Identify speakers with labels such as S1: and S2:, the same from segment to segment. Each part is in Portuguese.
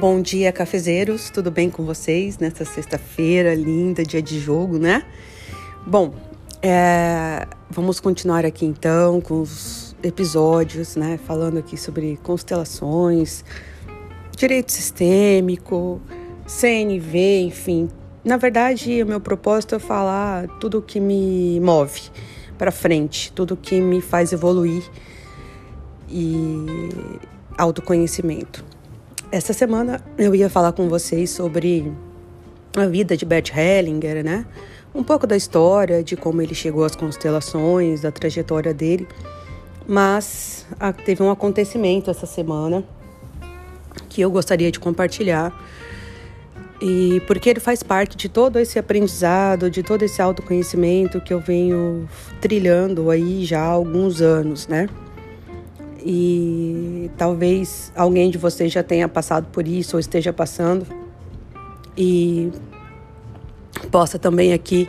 S1: Bom dia, cafezeiros. Tudo bem com vocês nessa sexta-feira linda, dia de jogo, né? Bom, é, vamos continuar aqui então com os episódios, né? Falando aqui sobre constelações, direito sistêmico, CNV, enfim. Na verdade, o meu propósito é falar tudo o que me move para frente, tudo que me faz evoluir e autoconhecimento. Essa semana eu ia falar com vocês sobre a vida de Bert Hellinger, né? Um pouco da história, de como ele chegou às constelações, da trajetória dele. Mas teve um acontecimento essa semana que eu gostaria de compartilhar. E porque ele faz parte de todo esse aprendizado, de todo esse autoconhecimento que eu venho trilhando aí já há alguns anos, né? E talvez alguém de vocês já tenha passado por isso ou esteja passando e possa também aqui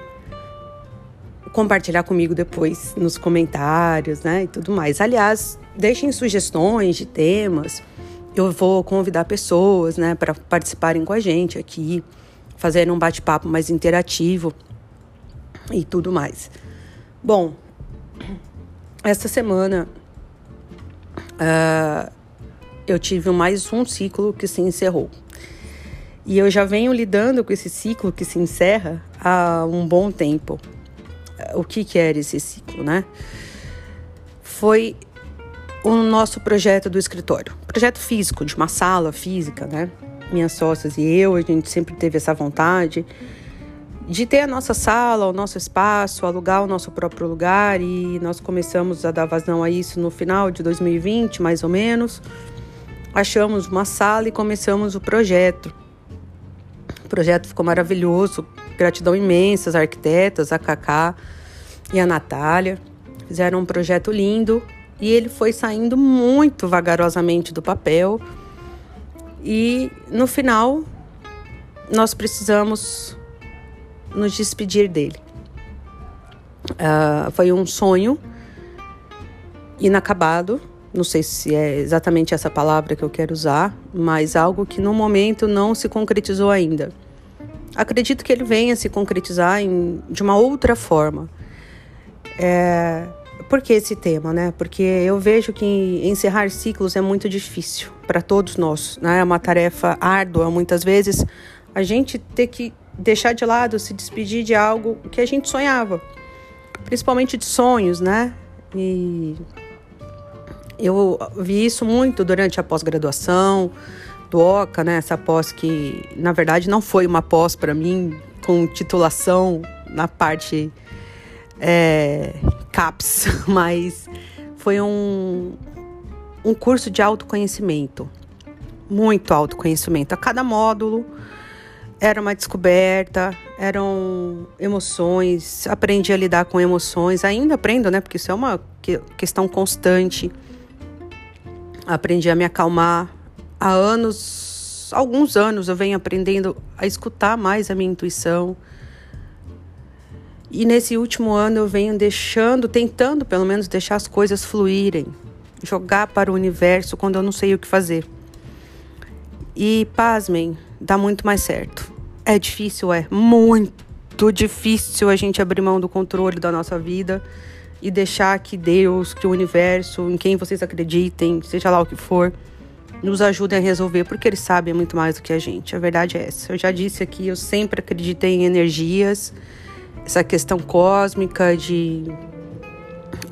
S1: compartilhar comigo depois nos comentários, né, e tudo mais. Aliás, deixem sugestões de temas. Eu vou convidar pessoas, né, para participarem com a gente aqui, fazendo um bate-papo mais interativo e tudo mais. Bom, essa semana eu tive mais um ciclo que se encerrou. E eu já venho lidando com esse ciclo que se encerra há um bom tempo. O que, que era esse ciclo, né? Foi o nosso projeto do escritório. Projeto físico, de uma sala física, né? Minhas sócias e eu, a gente sempre teve essa vontade de ter a nossa sala, o nosso espaço, alugar o nosso próprio lugar e nós começamos a dar vazão a isso no final de 2020, mais ou menos. Achamos uma sala e começamos o projeto. O projeto ficou maravilhoso, gratidão imensa às arquitetas, a Cacá e a Natália. Fizeram um projeto lindo e ele foi saindo muito vagarosamente do papel. E no final, nós precisamos nos despedir dele. Uh, foi um sonho inacabado, não sei se é exatamente essa palavra que eu quero usar, mas algo que no momento não se concretizou ainda. Acredito que ele venha se concretizar em, de uma outra forma. É, por que esse tema, né? Porque eu vejo que encerrar ciclos é muito difícil para todos nós, né? É uma tarefa árdua, muitas vezes a gente ter que deixar de lado, se despedir de algo que a gente sonhava, principalmente de sonhos, né? E eu vi isso muito durante a pós-graduação do OCA, né? Essa pós que, na verdade, não foi uma pós para mim com titulação na parte é, CAPS, mas foi um, um curso de autoconhecimento, muito autoconhecimento. A cada módulo era uma descoberta, eram emoções, aprendi a lidar com emoções, ainda aprendo, né? Porque isso é uma questão constante. Aprendi a me acalmar. Há anos, alguns anos, eu venho aprendendo a escutar mais a minha intuição. E nesse último ano eu venho deixando, tentando pelo menos deixar as coisas fluírem, jogar para o universo quando eu não sei o que fazer. E pasmem, dá muito mais certo. É difícil, é muito difícil a gente abrir mão do controle da nossa vida e deixar que Deus, que o universo, em quem vocês acreditem, seja lá o que for, nos ajudem a resolver, porque eles sabem muito mais do que a gente. A verdade é essa. Eu já disse aqui, eu sempre acreditei em energias, essa questão cósmica de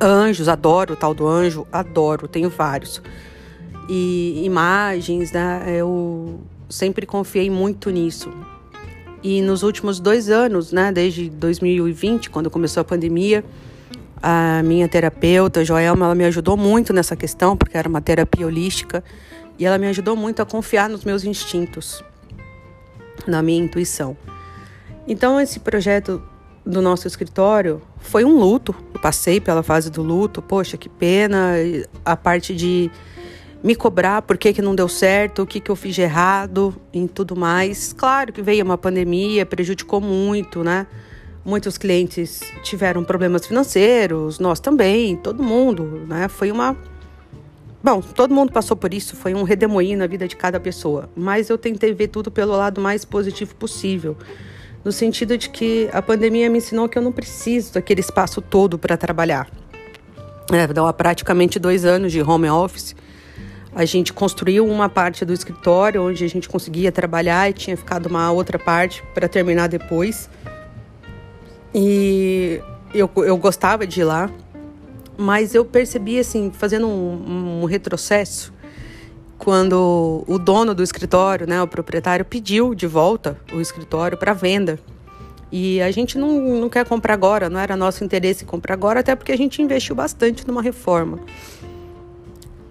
S1: anjos, adoro o tal do anjo, adoro, tenho vários. E imagens, né? Eu sempre confiei muito nisso. E nos últimos dois anos, né, desde 2020, quando começou a pandemia, a minha terapeuta, Joelma, ela me ajudou muito nessa questão, porque era uma terapia holística, e ela me ajudou muito a confiar nos meus instintos, na minha intuição. Então, esse projeto do nosso escritório foi um luto. Eu passei pela fase do luto, poxa, que pena, a parte de me cobrar por que, que não deu certo, o que, que eu fiz de errado e tudo mais. Claro que veio uma pandemia, prejudicou muito, né? Muitos clientes tiveram problemas financeiros, nós também, todo mundo, né? Foi uma, Bom, todo mundo passou por isso, foi um redemoinho na vida de cada pessoa, mas eu tentei ver tudo pelo lado mais positivo possível, no sentido de que a pandemia me ensinou que eu não preciso daquele espaço todo para trabalhar. É, dá praticamente dois anos de home office. A gente construiu uma parte do escritório onde a gente conseguia trabalhar e tinha ficado uma outra parte para terminar depois. E eu, eu gostava de ir lá, mas eu percebi, assim, fazendo um, um retrocesso, quando o dono do escritório, né, o proprietário, pediu de volta o escritório para venda. E a gente não, não quer comprar agora, não era nosso interesse comprar agora, até porque a gente investiu bastante numa reforma.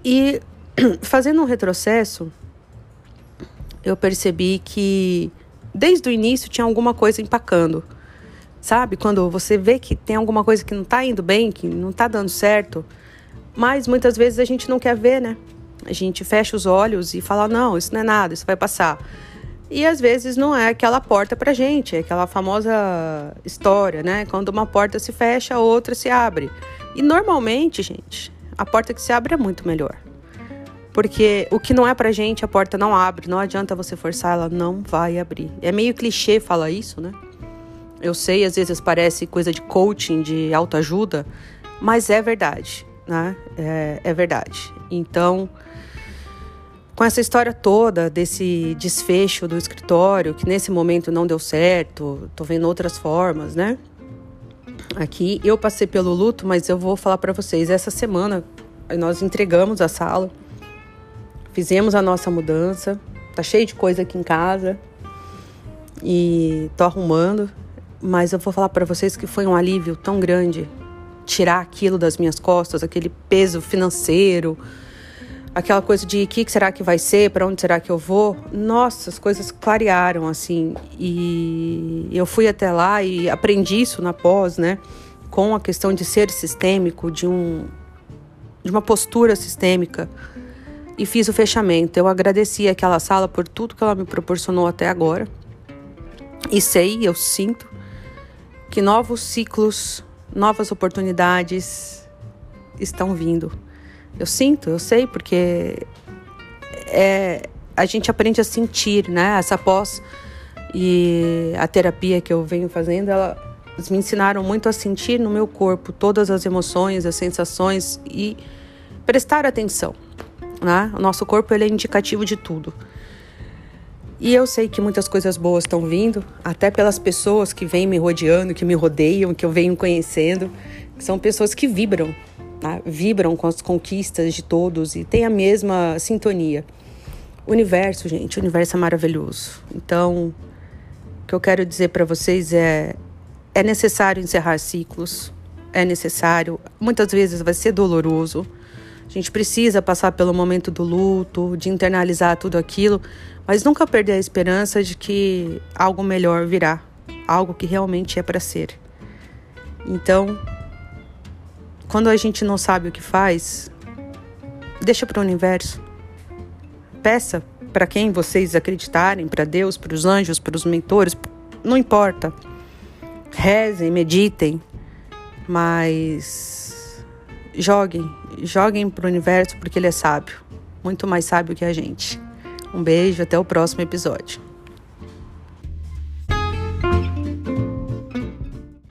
S1: E fazendo um retrocesso, eu percebi que desde o início tinha alguma coisa empacando. Sabe? Quando você vê que tem alguma coisa que não está indo bem, que não está dando certo, mas muitas vezes a gente não quer ver, né? A gente fecha os olhos e fala: não, isso não é nada, isso vai passar. E às vezes não é aquela porta pra gente, é aquela famosa história, né? Quando uma porta se fecha, a outra se abre. E normalmente, gente, a porta que se abre é muito melhor. Porque o que não é pra gente, a porta não abre. Não adianta você forçar, ela não vai abrir. É meio clichê falar isso, né? Eu sei, às vezes parece coisa de coaching, de autoajuda, mas é verdade, né? É, é verdade. Então, com essa história toda desse desfecho do escritório, que nesse momento não deu certo, tô vendo outras formas, né? Aqui eu passei pelo luto, mas eu vou falar para vocês, essa semana nós entregamos a sala, fizemos a nossa mudança, tá cheio de coisa aqui em casa e tô arrumando mas eu vou falar para vocês que foi um alívio tão grande tirar aquilo das minhas costas, aquele peso financeiro, aquela coisa de o que será que vai ser, para onde será que eu vou. Nossa, as coisas clarearam assim. E eu fui até lá e aprendi isso na pós, né? Com a questão de ser sistêmico, de um de uma postura sistêmica. E fiz o fechamento. Eu agradeci aquela sala por tudo que ela me proporcionou até agora. E sei, eu sinto que novos ciclos, novas oportunidades estão vindo. Eu sinto, eu sei, porque é, a gente aprende a sentir, né? Essa pós e a terapia que eu venho fazendo, elas me ensinaram muito a sentir no meu corpo todas as emoções, as sensações e prestar atenção. Né? O nosso corpo ele é indicativo de tudo. E eu sei que muitas coisas boas estão vindo, até pelas pessoas que vêm me rodeando, que me rodeiam, que eu venho conhecendo, são pessoas que vibram, né? vibram com as conquistas de todos e têm a mesma sintonia. O universo, gente, o universo é maravilhoso. Então, o que eu quero dizer para vocês é: é necessário encerrar ciclos, é necessário, muitas vezes vai ser doloroso. A gente precisa passar pelo momento do luto, de internalizar tudo aquilo, mas nunca perder a esperança de que algo melhor virá, algo que realmente é para ser. Então, quando a gente não sabe o que faz, deixa para o universo. Peça para quem vocês acreditarem, para Deus, para os anjos, para os mentores, não importa. Rezem, meditem, mas joguem, joguem para o universo porque ele é sábio, muito mais sábio que a gente. Um beijo, até o próximo episódio.